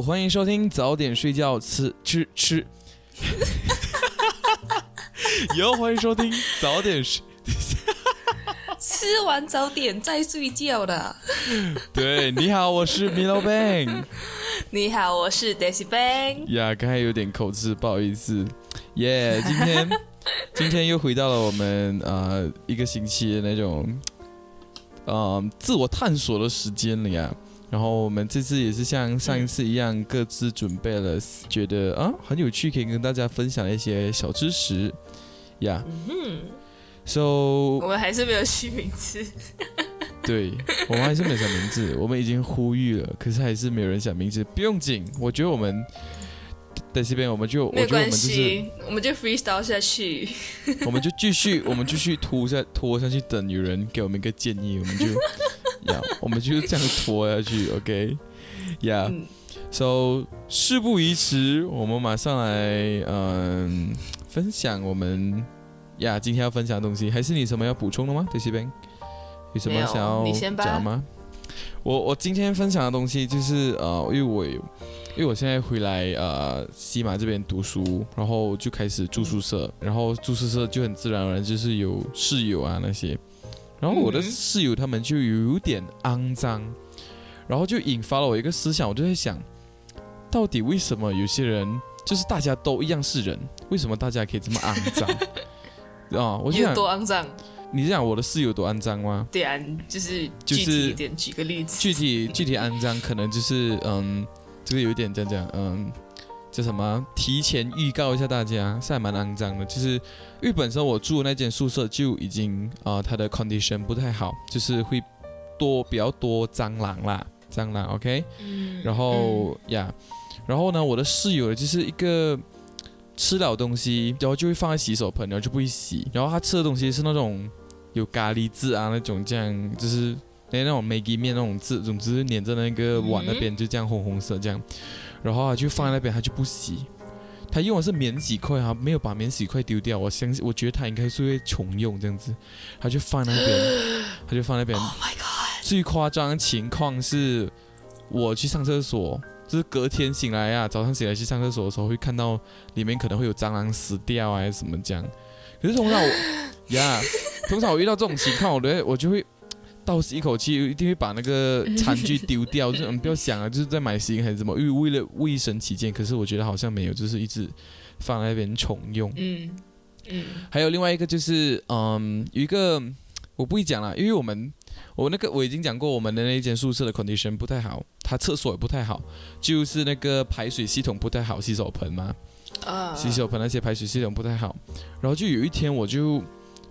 哟，欢迎收听早点睡觉吃吃吃。哟，欢迎收听早点睡。吃完早点再睡觉的。对，你好，我是 Milo Bang。你好，我是 Daisy Bang。呀，刚才有点口吃，不好意思。耶，今天 今天又回到了我们呃一个星期的那种呃自我探索的时间了呀。然后我们这次也是像上一次一样，各自准备了觉得啊很有趣，可以跟大家分享一些小知识。呀，嗯，So 我们还是没有取名字。对，我们还是没有想名字。我们已经呼吁了，可是还是没有人想名字。不用紧，我觉得我们在这边，我们就没关系，我们就 freestyle 下去。我们就继续，我们继续拖下拖下去，等有人给我们一个建议，我们就。呀，我们就这样拖下去，OK？呀，So 事不宜迟，我们马上来，嗯，分享我们呀今天要分享的东西，还是你什么要补充的吗？这些边有什么想要讲吗？我我今天分享的东西就是呃，因为我因为我现在回来呃西马这边读书，然后就开始住宿舍，然后住宿舍就很自然而然就是有室友啊那些。然后我的室友他们就有点肮脏，然后就引发了我一个思想，我就在想，到底为什么有些人就是大家都一样是人，为什么大家可以这么肮脏？啊，我就想多肮脏？你是讲我的室友多肮脏吗？对啊，就是具体一点，举个例子。具体具体肮脏，可能就是嗯，这个有点这样讲，嗯。叫什么？提前预告一下大家，是还蛮肮脏的。就是因为本身我住的那间宿舍就已经啊，它的 condition 不太好，就是会多比较多蟑螂啦，蟑螂 OK。嗯。然后呀，然后呢，我的室友就是一个吃了东西，然后就会放在洗手盆，然后就不会洗。然后他吃的东西是那种有咖喱渍啊，那种这样，就是那那种 Maggi 面那种渍，总之粘在那个碗那边，就这样红红色这样。然后他就放在那边，他就不洗。他用的是免洗筷，啊没有把免洗筷丢掉。我相信，我觉得他应该是会重用这样子。他就放那边，他就放那边。Oh my god！最夸张的情况是，我去上厕所，就是隔天醒来啊，早上醒来去上厕所的时候，会看到里面可能会有蟑螂死掉啊，还是什么这样。可是通常我呀，通常我遇到这种情况，我的我就会。倒吸一口气，一定会把那个 餐具丢掉。就嗯，不要想啊，就是在买新还是什么，因为为了卫生起见。可是我觉得好像没有，就是一直放在那边重用。嗯嗯。还有另外一个就是，嗯，有一个我不会讲了，因为我们我那个我已经讲过，我们的那间宿舍的 condition 不太好，它厕所也不太好，就是那个排水系统不太好，洗手盆嘛，啊，洗手盆那些排水系统不太好。然后就有一天，我就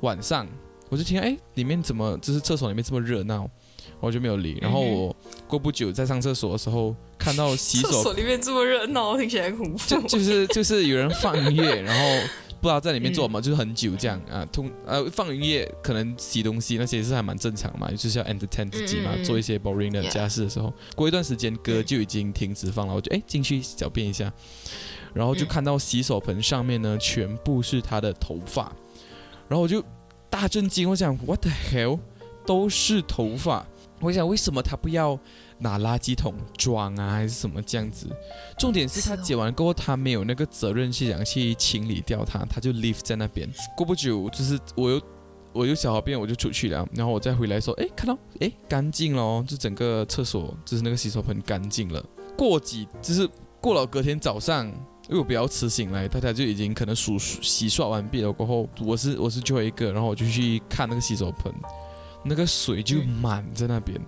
晚上。我就听，哎，里面怎么就是厕所里面这么热闹，我就没有理。然后我过不久在上厕所的时候，看到洗手厕所里面这么热闹，听起来恐怖。就就是就是有人放音乐，然后不知道在里面做什么，就是很久这样啊。通呃放音乐，可能洗东西那些是还蛮正常嘛，就是要 entertain 自己嘛，做一些 boring 的家事的时候。过一段时间歌就已经停止放了，我就哎进去小便一下，然后就看到洗手盆上面呢全部是他的头发，然后我就。大震惊！我想，What the hell，都是头发。我想，为什么他不要拿垃圾桶装啊，还是什么这样子？重点是他剪完过后，他没有那个责任去想去清理掉它，他就 leave 在那边。过不久，就是我又我又小好便，我就出去了。然后我再回来说，哎，看到，哎，干净了，就整个厕所，就是那个洗手盆干净了。过几，就是过了隔天早上。因为我比较迟醒来，大家就已经可能数洗刷完毕了。过后，我是我是最后一个，然后我就去看那个洗手盆，那个水就满在那边，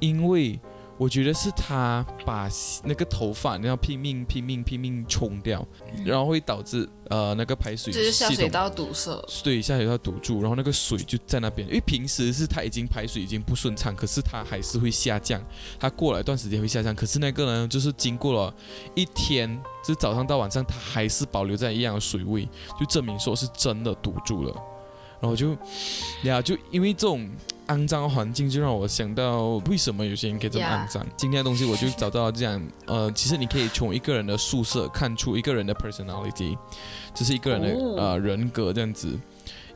因为。我觉得是他把那个头发然后拼命拼命拼命冲掉，然后会导致呃那个排水就是下水道堵塞，对，下水道堵住，然后那个水就在那边。因为平时是他已经排水已经不顺畅，可是他还是会下降，他过了一段时间会下降。可是那个呢，就是经过了一天，就是早上到晚上，他还是保留在一样的水位，就证明说是真的堵住了。然后就呀，就因为这种。肮脏环境就让我想到，为什么有些人可以这么肮脏？今天的东西我就找到了这样，呃，其实你可以从一个人的宿舍看出一个人的 personality，就是一个人的呃人格这样子。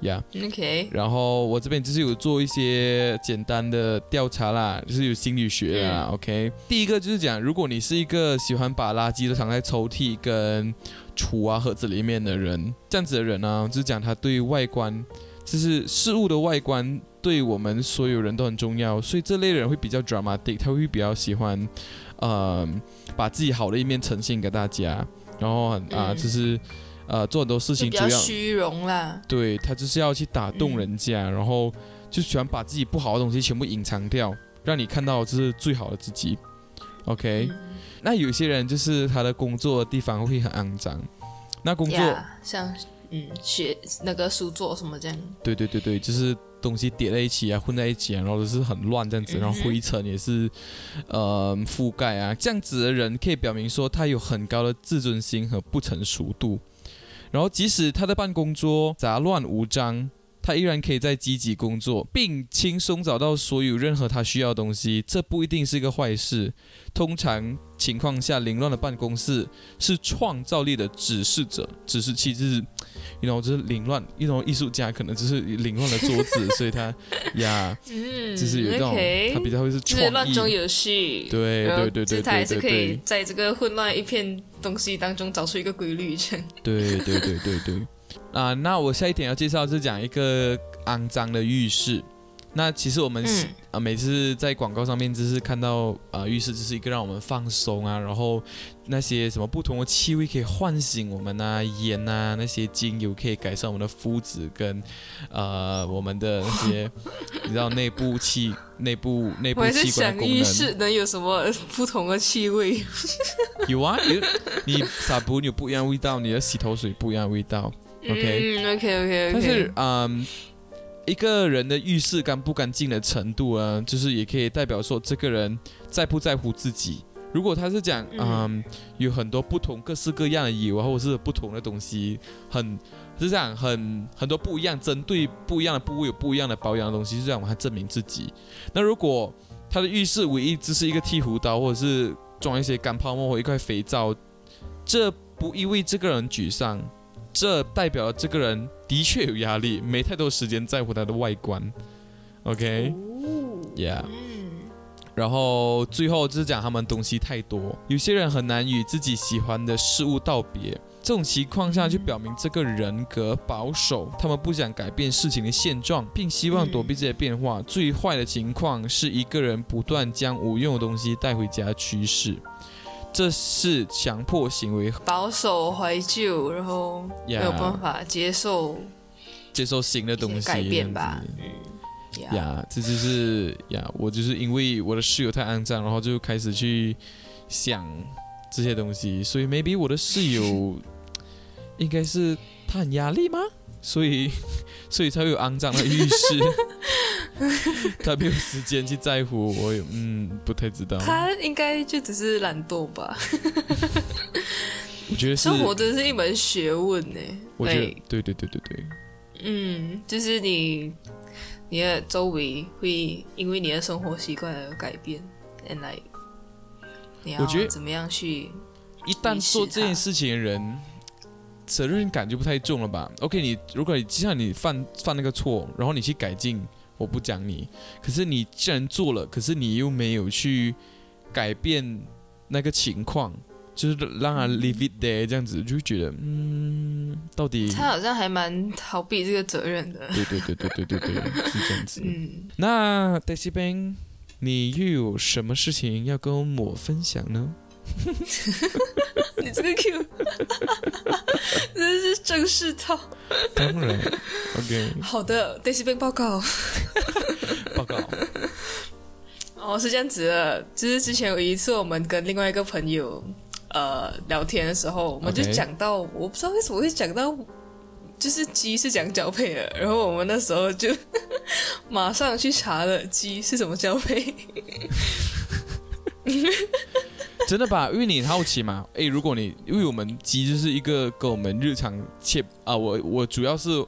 呀。OK，然后我这边就是有做一些简单的调查啦，就是有心理学的啦。OK，第一个就是讲，如果你是一个喜欢把垃圾都藏在抽屉跟橱啊盒子里面的人，这样子的人呢、就是讲他对外观，就是事物的外观对我们所有人都很重要，所以这类人会比较 dramatic，他会比较喜欢，呃，把自己好的一面呈现给大家，然后很啊、嗯就是呃做很多事情主要。比较虚荣啦。对他就是要去打动嗯人家，然后就喜欢把自己不好的东西全部隐藏掉，让你看到这是最好的自己。OK，、嗯那有些人就是他的工作的地方会很肮脏，那工作呀，像嗯学那个书桌什么这样。对对对对，就是东西叠在一起啊，混在一起啊，然后都是很乱这样子，然后灰尘也是呃覆盖啊，这样子的人可以表明说他有很高的自尊心和不成熟度。然后即使他的办公桌杂乱无章，他依然可以在积极工作，并轻松找到所有任何他需要的东西。这不一定是一个坏事。通常情况下，凌乱的办公室是创造力的指示者，指示器就是，you know，就是凌乱，一种艺术家可能就是凌乱的桌子，所以他呀，嗯，就是有这种他比较会是就是乱，中有序。对然后对对对他还是可以对对在这个混乱一片东西当中找出一个规律。对对对对对。啊，那我下一点要介绍是讲一个肮脏的浴室。那其实我们啊，每次在广告上面就是看到啊，浴室就是一个让我们放松啊，然后那些什么不同的气味可以唤醒我们啊，烟啊那些精油可以改善我们的肤质跟呃我们的那些 你知道内部气内部内部器官的功能。浴室能有什么不同的气味。有啊，有你 撒布有不一样的味道，你的洗头水不一样的味道。OK 嗯，OK OK OK。但是，嗯，一个人的浴室干不干净的程度啊，就是也可以代表说这个人在不在乎自己。如果他是讲，嗯，嗯有很多不同各式各样的油啊，或者是不同的东西，很是这样，很很多不一样，针对不一样的部位有不一样的保养的东西，是这样他证明自己。那如果他的浴室唯一只是一个剃胡刀，或者是装一些干泡沫或一块肥皂，这不意味这个人沮丧，这代表了这个人的确有压力，没太多时间在乎他的外观。OK，Yeah、哦嗯，然后最后就是讲他们东西太多，有些人很难与自己喜欢的事物道别。这种情况下，就表明这个人格保守，他们不想改变事情的现状，并希望躲避这些变化。最坏的情况是一个人不断将无用的东西带回家趋势，这是强迫行为，保守怀旧，然后没有办法接受接受新的一东西些改变吧呀，这就是呀，我就是因为我的室友太肮脏，然后就开始去想这些东西，所以 maybe 我的室友应该是他很压力吗？所以 所以才会有肮脏的浴室，他没有时间去在乎我也，嗯，不太知道。他应该就只是懒惰吧。我觉得，生活真是一门学问呢。我觉得对对对对对，嗯，就是你你的周围会因为你的生活习惯而改变，and like 你要我觉得怎么样去一旦做这件事情的人，责任感就不太重了吧？OK，你如果你就像你犯犯那个错，然后你去改进，我不讲你，可是你既然做了，可是你又没有去改变那个情况，就是让他 leave it there 这样子，就觉得嗯，到底他好像还蛮逃避这个责任的。对对对对对对对，是这样子。嗯，那 Daisy Ben，你又有什么事情要跟我分享呢？你这个 Q 真是正式套。当然，OK，好的 i s y 报告。报告。哦，是这样子的，就是之前有一次我们跟另外一个朋友呃聊天的时候，我们就讲到我不知道为什么会讲到，就是鸡是讲交配的，然后我们那时候就马上去查了鸡是怎么交配。真的吧？因为你很好奇嘛。诶，如果你因为我们鸡就是一个跟我们日常切啊，我我主要是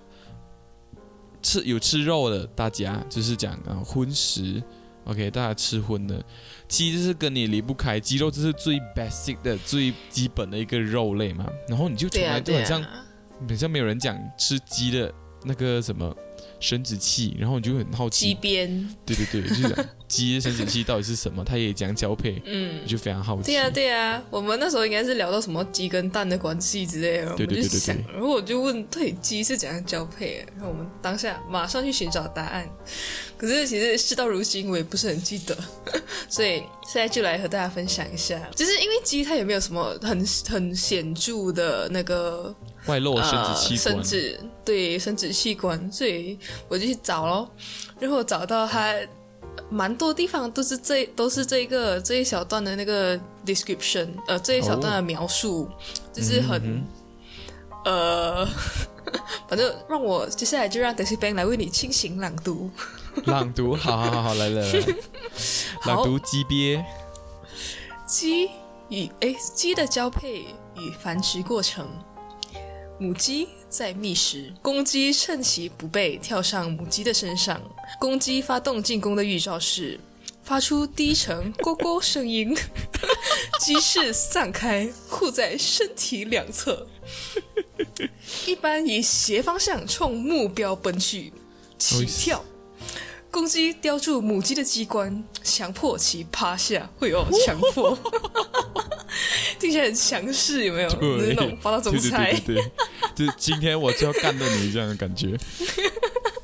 吃有吃肉的，大家就是讲啊荤食，OK，大家吃荤的鸡就是跟你离不开，鸡肉就是最 basic 的最基本的一个肉类嘛。然后你就从来都很像、啊，很像没有人讲吃鸡的那个什么生殖器，然后你就会很好奇鸡奇，边，对对对，就是讲鸡的生殖器到底是什么，它也讲交配，嗯我。就非常好奇。对啊、对啊、我们那时候应该是聊到什么鸡跟蛋的关系之类的，对对对对我们就想对，然后我就问，对，鸡是怎样交配？然后我们当下马上去寻找答案。可是其实事到如今，我也不是很记得，所以现在就来和大家分享一下，就是因为鸡它也没有什么很很显著的那个外露生殖器呃、生，殖对生殖器官，所以我就去找咯，然后找到它蛮多地方都是这都是这个这一小段的那个 description，呃这一小段的描述，就是很、嗯呃，反正让我接下来就让 Daisy Bang 来为你清醒朗读。朗读，好好好好，来来来，朗好。读鸡鳖，鸡与诶鸡的交配与繁殖过程。母鸡在觅食，公鸡趁其不备跳上母鸡的身上。公鸡发动进攻的预兆是发出低沉“咕咕”声音，鸡翅散开，护在身体两侧，一般以斜方向冲目标奔去，起跳。公鸡叼住母鸡的鸡冠，强迫其趴下，会有 强迫，听起来很强势，有没有？就是那种霸道总对对裁。对对对，就是今天我就要干掉你这样的感觉。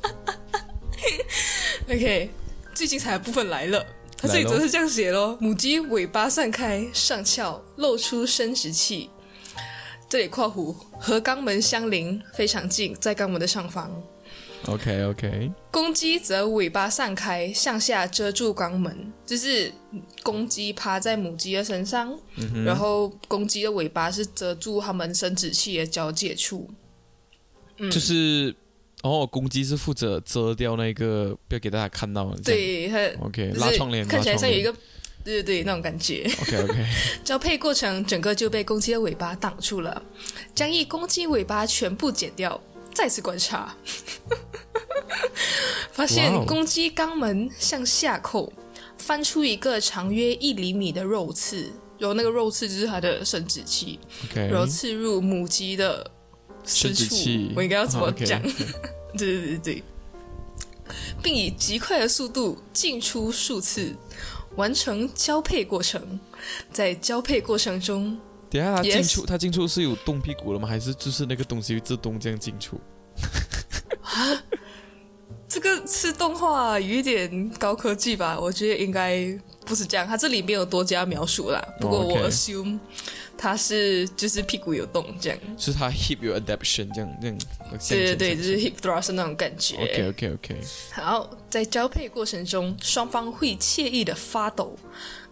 OK，最精彩的部分来了，它这里则是这样写咯：母鸡尾巴散开，上翘，露出生殖器。这里括弧和肛门相邻，非常近，在肛门的上方。OK OK，公鸡则尾巴散开，向下遮住肛门，就是公鸡趴在母鸡的身上，嗯然后公鸡的尾巴是遮住它们生殖器的交界处。就是哦，公鸡是负责遮掉那个，不要给大家看到。对，它，OK，拉窗帘，看起来像有一个，对对对，那种感觉。OK OK，交配过程整个就被公鸡的尾巴挡住了，将一公鸡尾巴全部剪掉。再次观察，发哇现哦。公鸡肛门向下扣，翻出一个长约一厘米的肉刺，然后那个肉刺就是它的生殖器然后刺入母鸡的私处，我应该要怎么讲？对对对对，并以极快的速度进出数次，完成交配过程。在交配过程中，等一下它 Yes 进出，他进出是有动屁股了吗？还是就是那个东西会自动这样进出？啊这个是动画有一点高科技吧？我觉得应该不是这样，它这里没有多加描述啦。不过哦我 assume 它是就是屁股有动这样。是它 hip 有 adaptation 这样这样。对对对，就是 hip thrust 那种感觉。OK OK OK，好，在交配过程中，双方会惬意的发抖，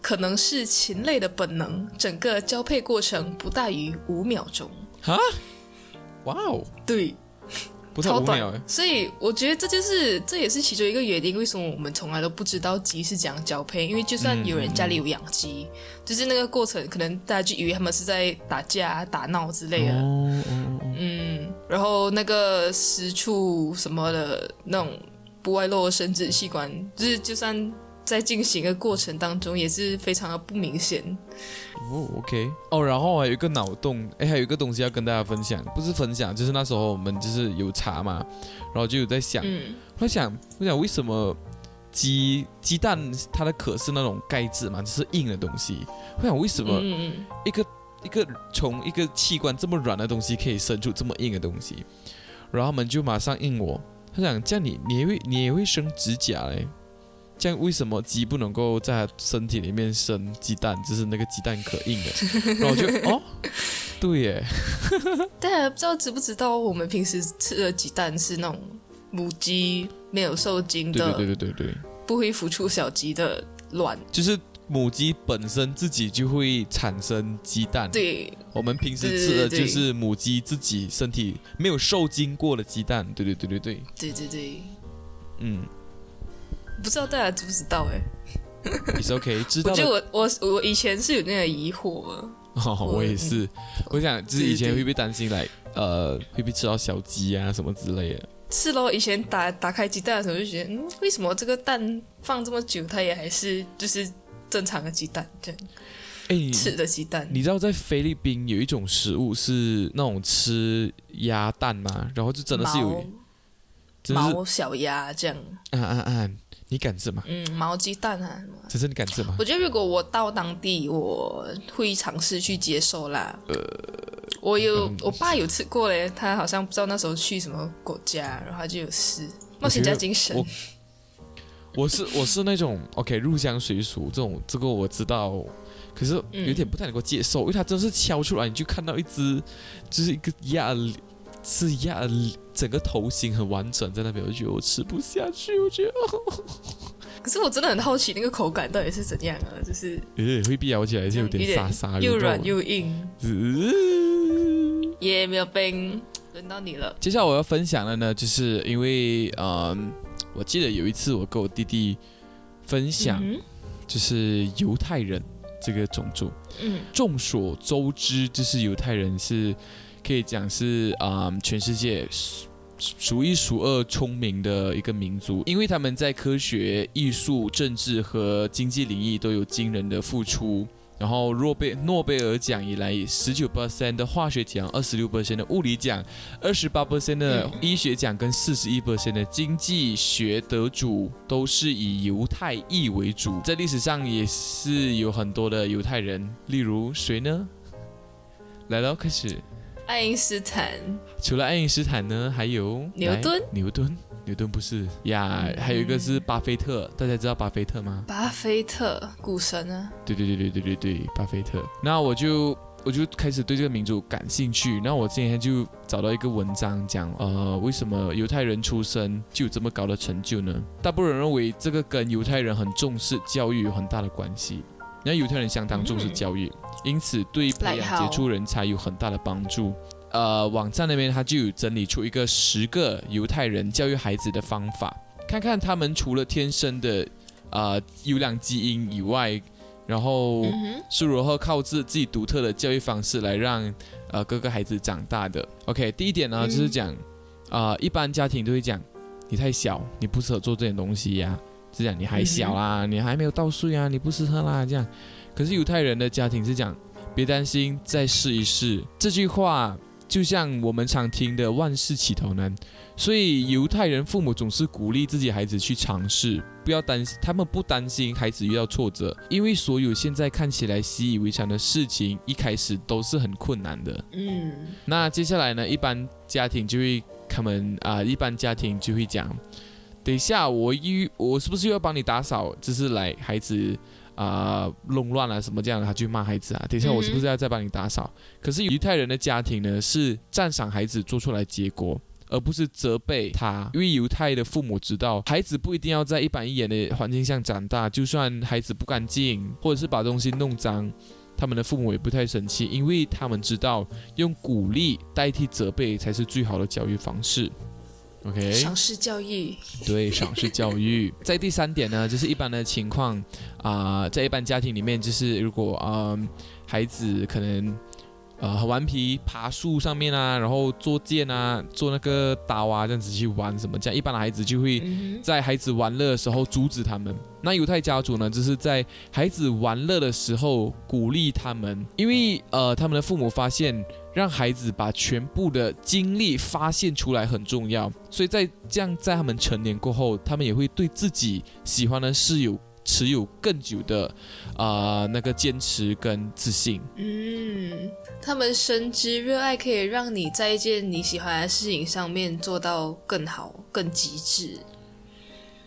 可能是禽类的本能。整个交配过程不大于五秒钟，哈，哇哦，对，超短。所以我觉得这就是这也是其中一个原因，为什么我们从来都不知道鸡是怎样交配？因为就算有人家里有养鸡，就是那个过程，可能大家就以为他们是在打架、打闹之类的。哦哦哦哦，嗯，然后那个私处什么的那种不外露的生殖器官，就是就算在进行的过程当中，也是非常的不明显。哦，OK，哦，然后还有一个脑洞，哎，还有一个东西要跟大家分享，不是分享，就是那时候我们就是有查嘛，然后就有在想，嗯，我在想，我想为什么鸡鸡蛋它的壳是那种钙质嘛，就是硬的东西，我想为什么一个一个从一个器官这么软的东西可以生出这么硬的东西，然后他们就马上应我，他想这样你你也会你也会生指甲嘞，这样为什么鸡不能够在它身体里面生鸡蛋，就是那个鸡蛋壳硬的，然后我就哦，对耶，嗯，大家不知道知不知道，我们平时吃的鸡蛋是那种母鸡没有受精对的，对对对对对，不会孵出小鸡的卵。就是母鸡本身自己就会产生鸡蛋，对，我们平时吃的就是母鸡自己身体没有受精过的鸡蛋，对对对对对，对对对，嗯不知道大家知不知道、哎，也是 OK，知道我觉得我我我以前是有那个疑惑嘛。哦，我也是。我想，就是以前会不会担心来，呃，会不会吃到小鸡啊什么之类的？是咯，以前打打开鸡蛋的时候就觉得，嗯，为什么这个蛋放这么久，它也还是就是正常的鸡蛋这样哎，你吃的鸡蛋？你知道在菲律宾有一种食物是那种吃鸭蛋吗？然后就真的是有毛小鸭这样，啊啊啊！你敢吃吗？嗯，毛鸡蛋啊什么。只是你敢吃吗？我觉得如果我到当地，我会尝试去接受啦。呃，我有嗯我爸有吃过嘞，他好像不知道那时候去什么国家，然后他就有试冒险家精神我。我是 我是那种 OK 入乡随俗这种，这个我知道，可是有点不太能够接受，因为它真的是敲出来，你就看到一只就是一个鸭，是压整个头型很完整在那边，我就觉得我吃不下去，我觉得可是我真的很好奇那个口感到底是怎样啊？就是呃会被咬起来是 有点沙沙，又软又硬，呃 也没有冰。轮到你了，接下来我要分享的呢，就是因为嗯，我记得有一次我跟我弟弟分享，嗯就是犹太人这个种族。嗯众所周知，就是犹太人是可以讲是啊、嗯全世界数数一数二聪明的一个民族，因为他们在科学、艺术、政治和经济领域都有惊人的付出。然后诺贝诺贝尔奖以来，十九 percent 的化学奖，二十六 percent 的物理奖，二十八 percent 的医学奖跟四十一 percent 的经济学得主都是以犹太裔为主。在历史上也是有很多的犹太人，例如谁呢？来了，开始。爱因斯坦、除了爱因斯坦呢，还有牛顿牛顿，牛顿不是呀，还有一个是巴菲特，大家知道巴菲特吗？巴菲特、股神啊，对对对对对对对，巴菲特。那我就我就开始对这个民族感兴趣。那我今天就找到一个文章讲，呃，为什么犹太人出生就有这么高的成就呢？大部分人认为这个跟犹太人很重视教育有很大的关系。那犹太人相当重视教育，因此对培养杰出人才有很大的帮助。呃，网站那边他就有整理出一个十个犹太人教育孩子的方法，看看他们除了天生的呃优良基因以外，然后是如何靠自自己独特的教育方式来让呃各个孩子长大的。OK，第一点呢、嗯就是讲啊、一般家庭都会讲你太小，你不适合做这点东西呀、是讲你还小啦，你还没有到岁啊，你不适合啦这样。可是犹太人的家庭是讲别担心，再试一试。这句话就像我们常听的“万事起头难”，所以犹太人父母总是鼓励自己孩子去尝试，不要担心，他们不担心孩子遇到挫折，因为所有现在看起来习以为常的事情，一开始都是很困难的。嗯那接下来呢，一般家庭就会他们啊、一般家庭就会讲，等一下我一我是不是又要帮你打扫？就是来孩子啊、弄乱啊什么这样的，他就骂孩子啊。等一下我是不是要再帮你打扫？可是犹太人的家庭呢，是赞赏孩子做出来结果。而不是责备他，因为犹太的父母知道，孩子不一定要在一板一眼的环境下长大，就算孩子不干净，或者是把东西弄脏，他们的父母也不太生气，因为他们知道用鼓励代替责备才是最好的教育方式。OK，赏识教育，对，赏识教育。在第三点呢，就是一般的情况啊、在一般家庭里面，就是如果啊、孩子可能呃很顽皮，爬树上面啊，然后做剑啊，做那个刀啊，这样子去玩什么，这样一般的孩子就会嗯在孩子玩乐的时候阻止他们。那犹太家族呢，就是在孩子玩乐的时候鼓励他们，因为呃，他们的父母发现让孩子把全部的精力发现出来很重要，所以在这样在他们成年过后，他们也会对自己喜欢的事有持有更久的啊、那个坚持跟自信。嗯，他们深知热爱可以让你在一件你喜欢的事情上面做到更好、更极致，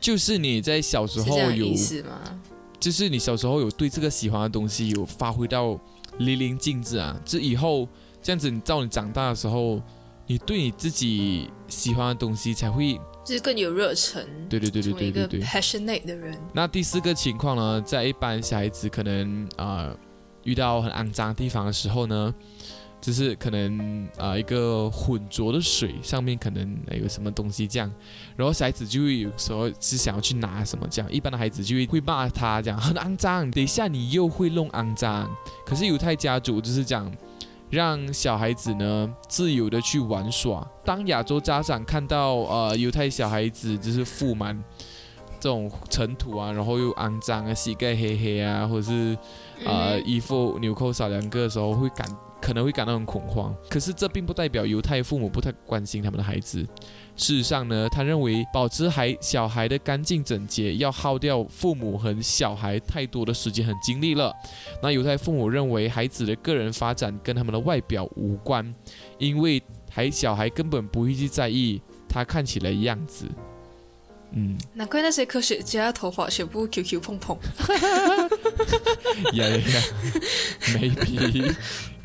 就是你在小时候有意思吗？就是你小时候有对这个喜欢的东西有发挥到淋漓尽致啊，这以后这样子，你到你长大的时候，你对你自己喜欢的东西才会，就是更有热忱，对对对对对对对。passionate 的人。那第四个情况呢，在一般小孩子可能啊、呃遇到很肮脏的地方的时候呢，就是可能啊、呃一个浑浊的水上面可能呃有什么东西这样，然后小孩子就会有时候是想要去拿什么这样，一般的孩子就会会骂他这样很肮脏，等一下你又会弄肮脏。可是犹太家族就是讲。让小孩子呢自由的去玩耍。当亚洲家长看到呃犹太小孩子就是覆满这种尘土啊，然后又肮脏啊，膝盖黑黑啊，或者是呃嗯衣服纽扣少两个的时候，会感可能会感到很恐慌。可是这并不代表犹太父母不太关心他们的孩子。事实上呢，他认为保持孩小孩的干净整洁要耗掉父母和小孩太多的时间和精力了。那犹太父母认为孩子的个人发展跟他们的外表无关，因为孩小孩根本不会去在意他看起来的样子。嗯，难怪那些科学家头发全部 QQ 碰碰。yeah, yeah, maybe,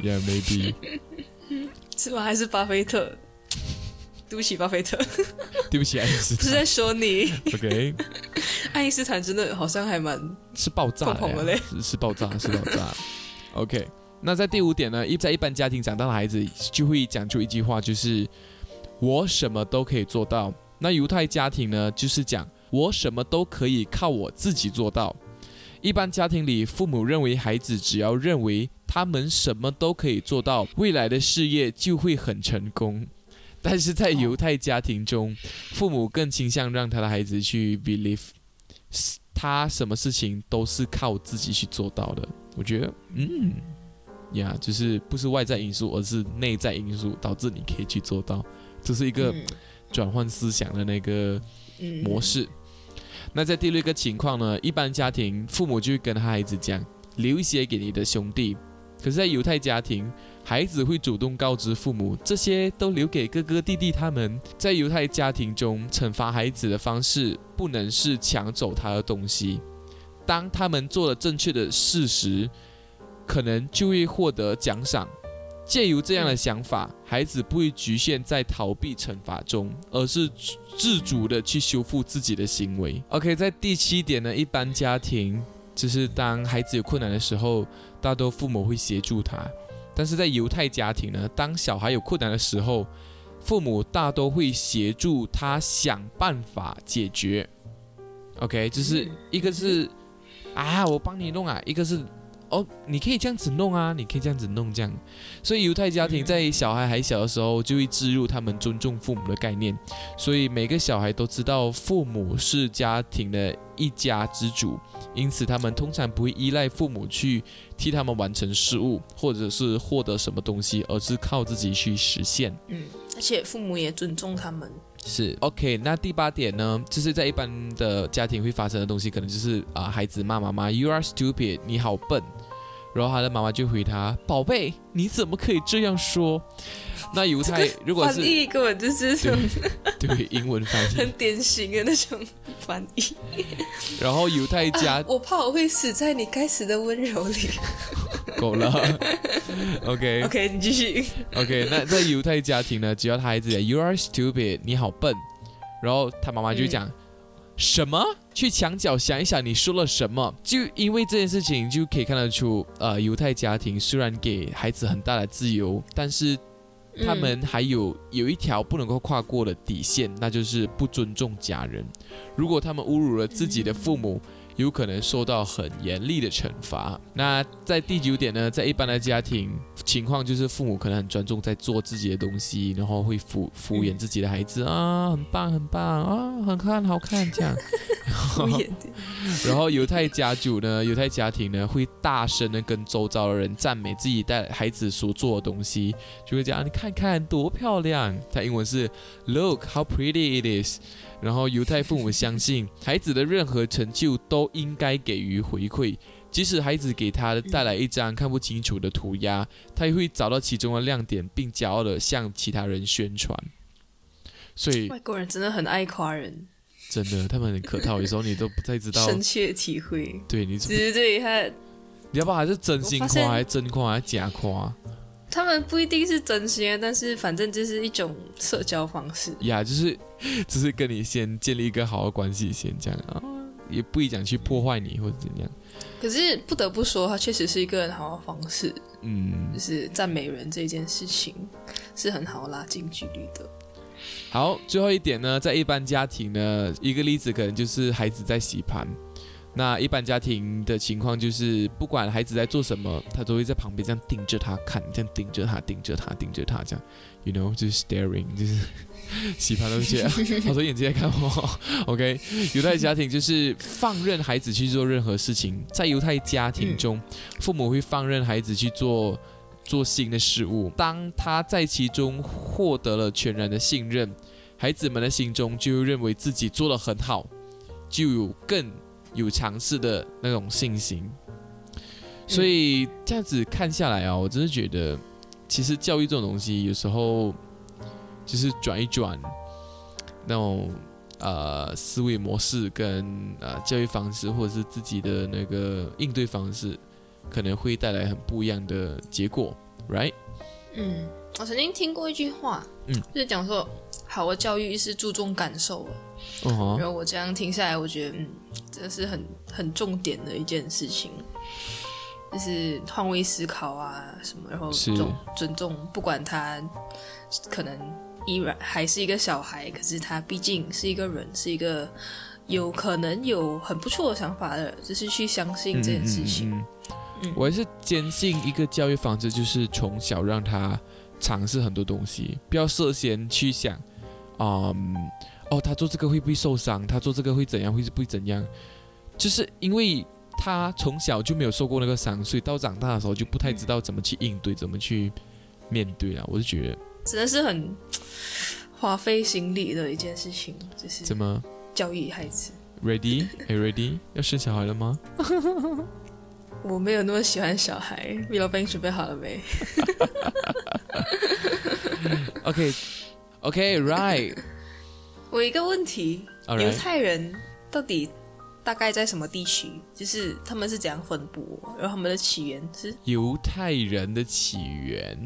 yeah, maybe. 是吗？还是巴菲特？对不起，巴菲特，对不起，爱因斯坦。不是在说你。OK，爱因斯坦真的好像还蛮是爆炸的嘞，是是爆炸，是爆炸。OK，那在第五点呢，一在一般家庭长大的孩子就会讲出一句话，就是我什么都可以做到。那犹太家庭呢，就是讲我什么都可以靠我自己做到。一般家庭里，父母认为孩子只要认为他们什么都可以做到，未来的事业就会很成功。但是在犹太家庭中，父母更倾向让他的孩子去 believe 他什么事情都是靠自己去做到的。我觉得，嗯，呀，就是不是外在因素，而是内在因素导致你可以去做到，这是一个嗯转换思想的那个嗯模式。那在第六个情况呢，一般家庭父母就会跟他孩子讲，留一些给你的兄弟。可是，在犹太家庭，孩子会主动告知父母，这些都留给哥哥弟弟他们。在犹太家庭中，惩罚孩子的方式不能是抢走他的东西。当他们做了正确的事时，可能就会获得奖赏。借由这样的想法，孩子不会局限在逃避惩罚中，而是自主的去修复自己的行为。OK，在第七点呢，一般家庭就是当孩子有困难的时候，大多父母会协助他；但是在犹太家庭呢，当小孩有困难的时候，父母大多会协助他想办法解决。OK，就是一个是啊，我帮你弄啊，一个是哦，你可以这样子弄啊，你可以这样子弄这样。所以犹太家庭在小孩还小的时候，就会植入他们尊重父母的概念，所以每个小孩都知道父母是家庭的一家之主，因此他们通常不会依赖父母去替他们完成事务，或者是获得什么东西，而是靠自己去实现。嗯，而且父母也尊重他们。是 OK，那第八点呢，就是在一般的家庭会发生的东西，可能就是啊、孩子骂妈妈 “You are stupid”，你好笨，然后他的妈妈就回他：“宝贝，你怎么可以这样说？”那犹太如果翻是译根本就是这种对英文翻译，很典型的那种翻译。然后犹太家我怕我会死在你该死的温柔里。够了，OK OK，你继续。OK，那在犹太家庭呢，只要他孩子讲 “You are stupid”，你好笨，然后他妈妈就讲、什么？去墙角想一想你说了什么？就因为这件事情，就可以看得出，呃，犹太家庭虽然给孩子很大的自由，但是他们还有有一条不能够跨过的底线，那就是不尊重家人。如果他们侮辱了自己的父母，有可能受到很严厉的惩罚。那在第九点呢，在一般的家庭情况，就是父母可能很专注在做自己的东西，然后会敷敷衍自己的孩子、啊，很棒很棒啊，很看好看这样。敷衍。然后犹太家主呢，犹太家庭呢会大声的跟周遭的人赞美自己带孩子所做的东西，就会讲你看看多漂亮。他英文是 Look how pretty it is。然后犹太父母相信孩子的任何成就都应该给予回馈，即使孩子给他带来一张看不清楚的涂鸦，他也会找到其中的亮点，并骄傲的向其他人宣传。所以外国人真的很爱夸人，真的，他们很客套，有时候你都不太知道，深切体会。对你对对对，他你要不然还是真心夸，还是真夸，还是假夸他们不一定是真心，但是反正就是一种社交方式。呀？就是 只是跟你先建立一个好的关系，先这样啊，也不一讲去破坏你或者怎样。可是不得不说，它确实是一个很好的方式，嗯就，是赞美人这件事情是很好拉近距离的。好，最后一点呢，在一般家庭呢，一个例子可能就是孩子在洗盘。那一般家庭的情况就是，不管孩子在做什么，他都会在旁边这样盯着他看，这样盯着他，盯着他，盯着他，这样，you know，就是 staring，就是 洗盘都觉得他说眼睛在看我。OK，犹太家庭就是放任孩子去做任何事情，在犹太家庭中，父母会放任孩子去做做新的事物。当他在其中获得了全然的信任，孩子们的心中就认为自己做得很好，就有更有尝试的那种信心。所以这样子看下来啊，我真的觉得，其实教育这种东西有时候就是转一转那种呃思维模式跟呃教育方式，或者是自己的那个应对方式，可能会带来很不一样的结果，right？嗯，我曾经听过一句话，嗯，就是讲说，好的教育是注重感受的。哦哈然后我这样听下来，我觉得，嗯，这是很很重点的一件事情，就是换位思考啊什么，然后是尊尊重，不管他可能依然还是一个小孩，可是他毕竟是一个人，是一个有可能有很不错的想法的，就是去相信这件事情。我还是坚信一个教育方式，就是从小让他尝试很多东西，不要涉嫌去想，嗯，哦，他做这个会不会受伤？他做这个会怎样？会不会怎样？就是因为他从小就没有受过那个伤，所以到长大的时候就不太知道怎么去应对，怎么去面对了。我就觉得，真的是很 花费心力的一件事情，就是怎么教育孩子。ready？哎，ready？要生小孩了吗？我没有那么喜欢小孩，米老板你准备好了没？OK，OK，right，我有一个问题犹太人到底大概在什么地区？就是他们是怎样分布？然后他们的起源是，犹太人的起源。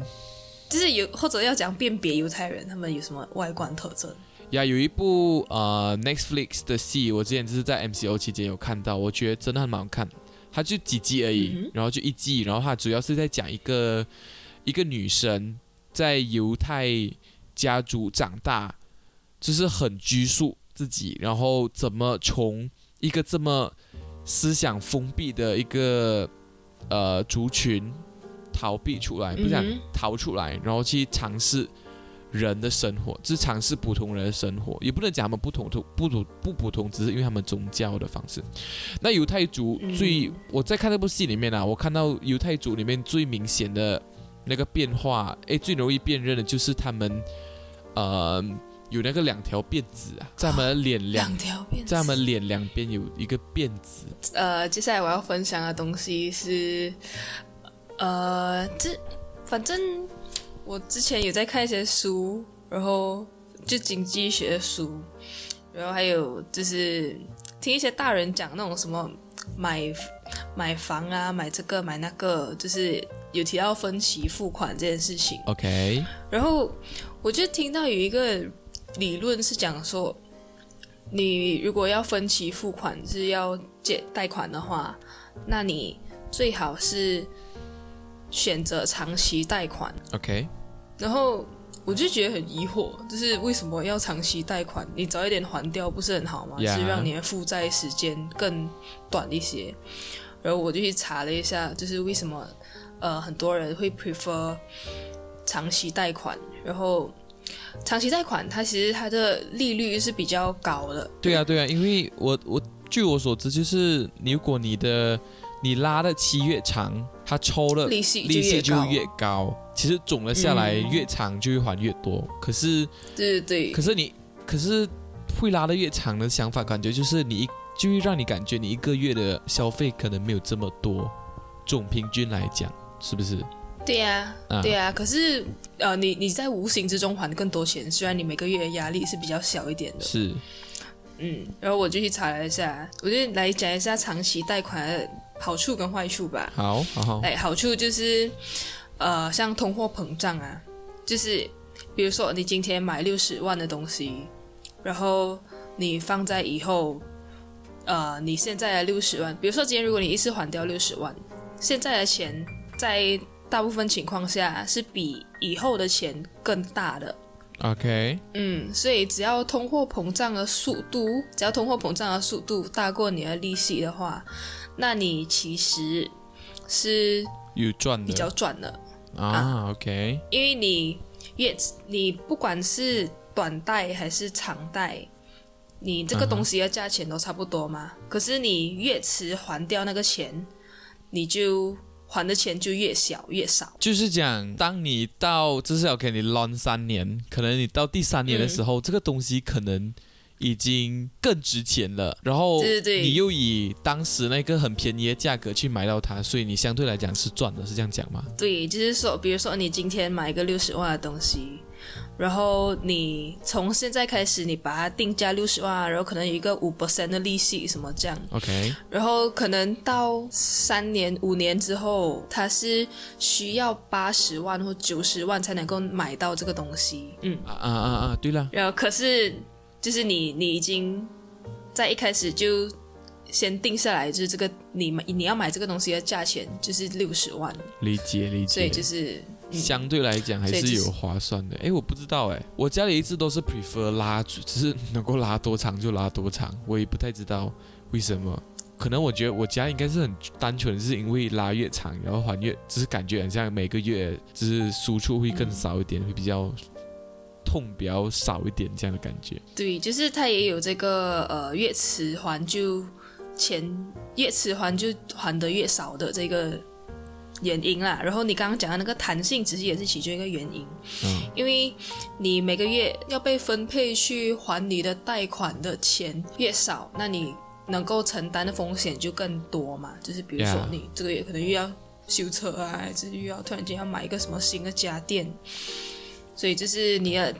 就是有或者要讲辨别犹太人，他们有什么外观特征？呀，有一部呃 Netflix 的戏，我之前就是在 MCO 期间有看到，我觉得真的很蛮好看。它就几集而已，嗯然后就一季，然后它主要是在讲一个一个女生在犹太家族长大，就是很拘束自己，然后怎么从一个这么思想封闭的一个呃族群逃避出来，不是讲嗯哼逃出来，然后去尝试人的生活，只尝试普通人的生活，也不能讲他们不同不不不不普通，只是因为他们宗教的方式。那犹太族最、嗯我在看这部戏里面啊，我看到犹太族里面最明显的那个变化，诶，最容易辨认的就是他们呃有那个两条辫子啊，在他们的脸两两条辫子。在他们脸两边有一个辫子。呃，接下来我要分享的东西是，呃，这反正我之前有在看一些书，然后就经济学的书，然后还有就是听一些大人讲那种什么买买房啊，买这个买那个，就是有提到分期付款这件事情。OK，然后我就听到有一个理论是讲说，你如果要分期付款是要借贷款的话，那你最好是选择长期贷款。OK，然后我就觉得很疑惑，就是为什么要长期贷款？你早一点还掉不是很好吗是让你的负债时间更短一些。然后我就去查了一下，就是为什么呃很多人会 prefer 长期贷款，然后长期贷款它其实它的利率是比较高的，对啊对啊，因为我我据我所知，就是如果你的你拉的期越长，它抽了利息利息就越高。其实总了下来，嗯越长就会还越多。可是对对对可是你可是会拉的越长的想法，感觉就是你一就会让你感觉你一个月的消费可能没有这么多。总平均来讲，是不是？对呀、啊对呀、可是呃，你你在无形之中还更多钱，虽然你每个月的压力是比较小一点的。是嗯，然后我就去查了一下，我就来讲一下长期贷款的好处跟坏处吧。好好好哎，好处就是，呃，像通货膨胀啊，就是比如说你今天买六十万的东西，然后你放在以后，呃，你现在的六十万，比如说今天如果你一次还掉六十万，现在的钱在大部分情况下是比以后的钱更大的。，OK，嗯，所以只要通货膨胀的速度，只要通货膨胀的速度大过你的利息的话，那你其实是有赚的比较赚的，啊，OK，因为你越你不管是短贷还是长贷，你这个东西的价钱都差不多嘛。可是你越迟还掉那个钱，你就还的钱就越小越少。就是讲，当你到至少给你 long 三年，可能你到第三年的时候，这个东西可能已经更值钱了。然后你又以当时那个很便宜的价格去买到它，所以你相对来讲是赚的，是这样讲吗？对，就是说，比如说你今天买一个六十万的东西，然后你从现在开始你把它定价六十万，然后可能有一个五 percent 的利息什么这样，OK，然后可能到三年五年之后，它是需要八十万或九十万才能够买到这个东西，嗯，啊啊啊啊，对了，然后可是就是你你已经在一开始就先定下来，就是这个你买你要买这个东西的价钱就是六十万，理解理解所以。就是。嗯相对来讲还是是有划算的。哎，我不知道哎，我家里一直都是 prefer 拉，只是能够拉多长就拉多长，我也不太知道为什么。可能我觉得我家应该是很单纯，是因为拉越长，然后还越，只是感觉很像每个月就是输出会更少一点，会比较痛比较少一点这样的感觉。对，就是它也有这个呃，越迟还就钱越迟还就还的越少的这个原因啦。然后你刚刚讲的那个弹性，其实也是其中一个原因，嗯，因为你每个月要被分配去还你的贷款的钱越少，那你能够承担的风险就更多嘛。就是比如说你这个月可能又要修车啊，还是又要突然间要买一个什么新的家电，所以就是你的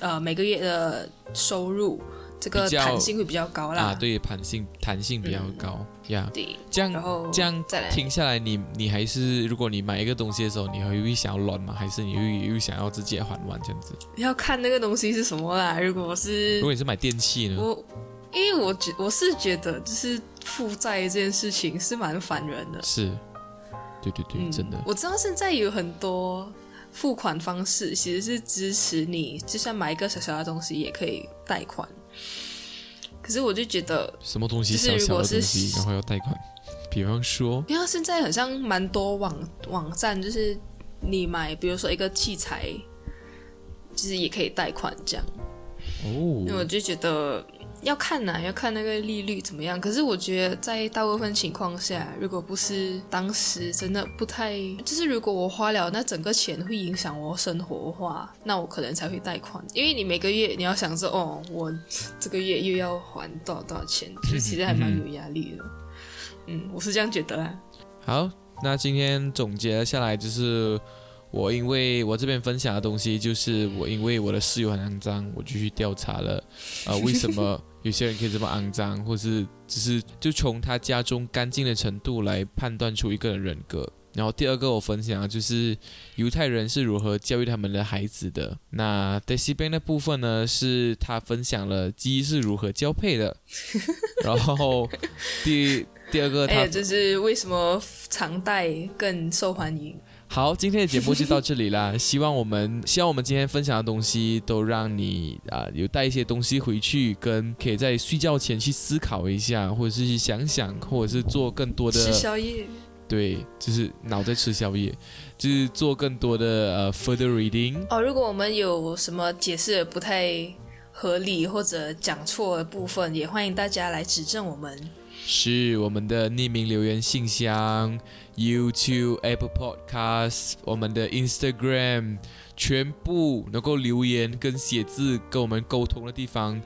呃每个月的收入这个弹性会比较高啦。啊，对，弹性弹性比较高呀。对，这样然后这样再来听下来，你你还是如果你买一个东西的时候，你还会想要乱吗？还是你会又想要直接还完这样子？要看那个东西是什么啦。如果是如果你是买电器呢？我，因为我觉我是觉得，就是负债这件事情是蛮烦人的。是，对对对，嗯，真的。我知道现在有很多付款方式其实是支持你，就算买一个小小的东西也可以贷款。可是我就觉得，什么东西就是小小如果是的东西，然后要贷款，比方说，因为现在好像蛮多网网站，就是你买，比如说一个器材，其实也可以贷款这样。因为我哦，就觉得要看呐、要看那个利率怎么样。可是我觉得在大部分情况下，如果不是当时真的不太，就是如果我花了那整个钱会影响我生活的话，那我可能才会贷款。因为你每个月你要想着哦，我这个月又要还多少多少钱，就其实还蛮有压力的。嗯，我是这样觉得啊。好，那今天总结下来就是。我因为我这边分享的东西，就是我因为我的室友很肮脏，我就去调查了，呃，为什么有些人可以这么肮脏，或是只是就从他家中干净的程度来判断出一个人人格。然后第二个我分享的就是犹太人是如何教育他们的孩子的。那 Daisy Ben 的部分呢，是他分享了鸡是如何交配的。然后第第二个他就是为什么长带更受欢迎？好，今天的节目就到这里啦。希望我们希望我们今天分享的东西都让你啊、有带一些东西回去，跟可以在睡觉前去思考一下，或者是去想想，或者是做更多的吃宵夜。对，就是脑在吃宵夜，就是做更多的呃 further reading。哦，如果我们有什么解释得不太合理或者讲错的部分，也欢迎大家来指正我们。是我们的匿名留言信箱、YouTube、Apple Podcast、我们的 Instagram，全部能够留言跟写字跟我们沟通的地方，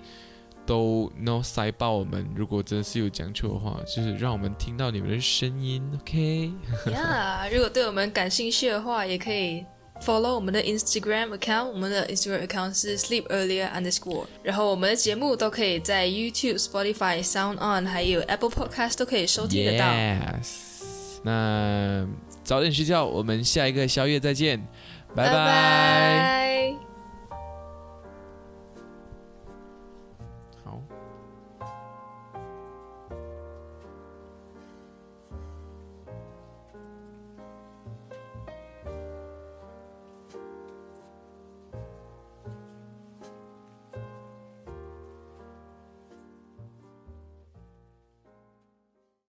都能塞爆我们。如果真的是有讲错的话，就是让我们听到你们的声音，OK？呀如果对我们感兴趣的话，也可以 follow 我们的 Instagram account，我们的 Instagram account 是 sleep earlier underscore。然后我们的节目都可以在 YouTube、Spotify、Sound On 还有 Apple Podcast 都可以收听得到。Yes，那早点睡觉，我们下一个宵夜再见，拜拜。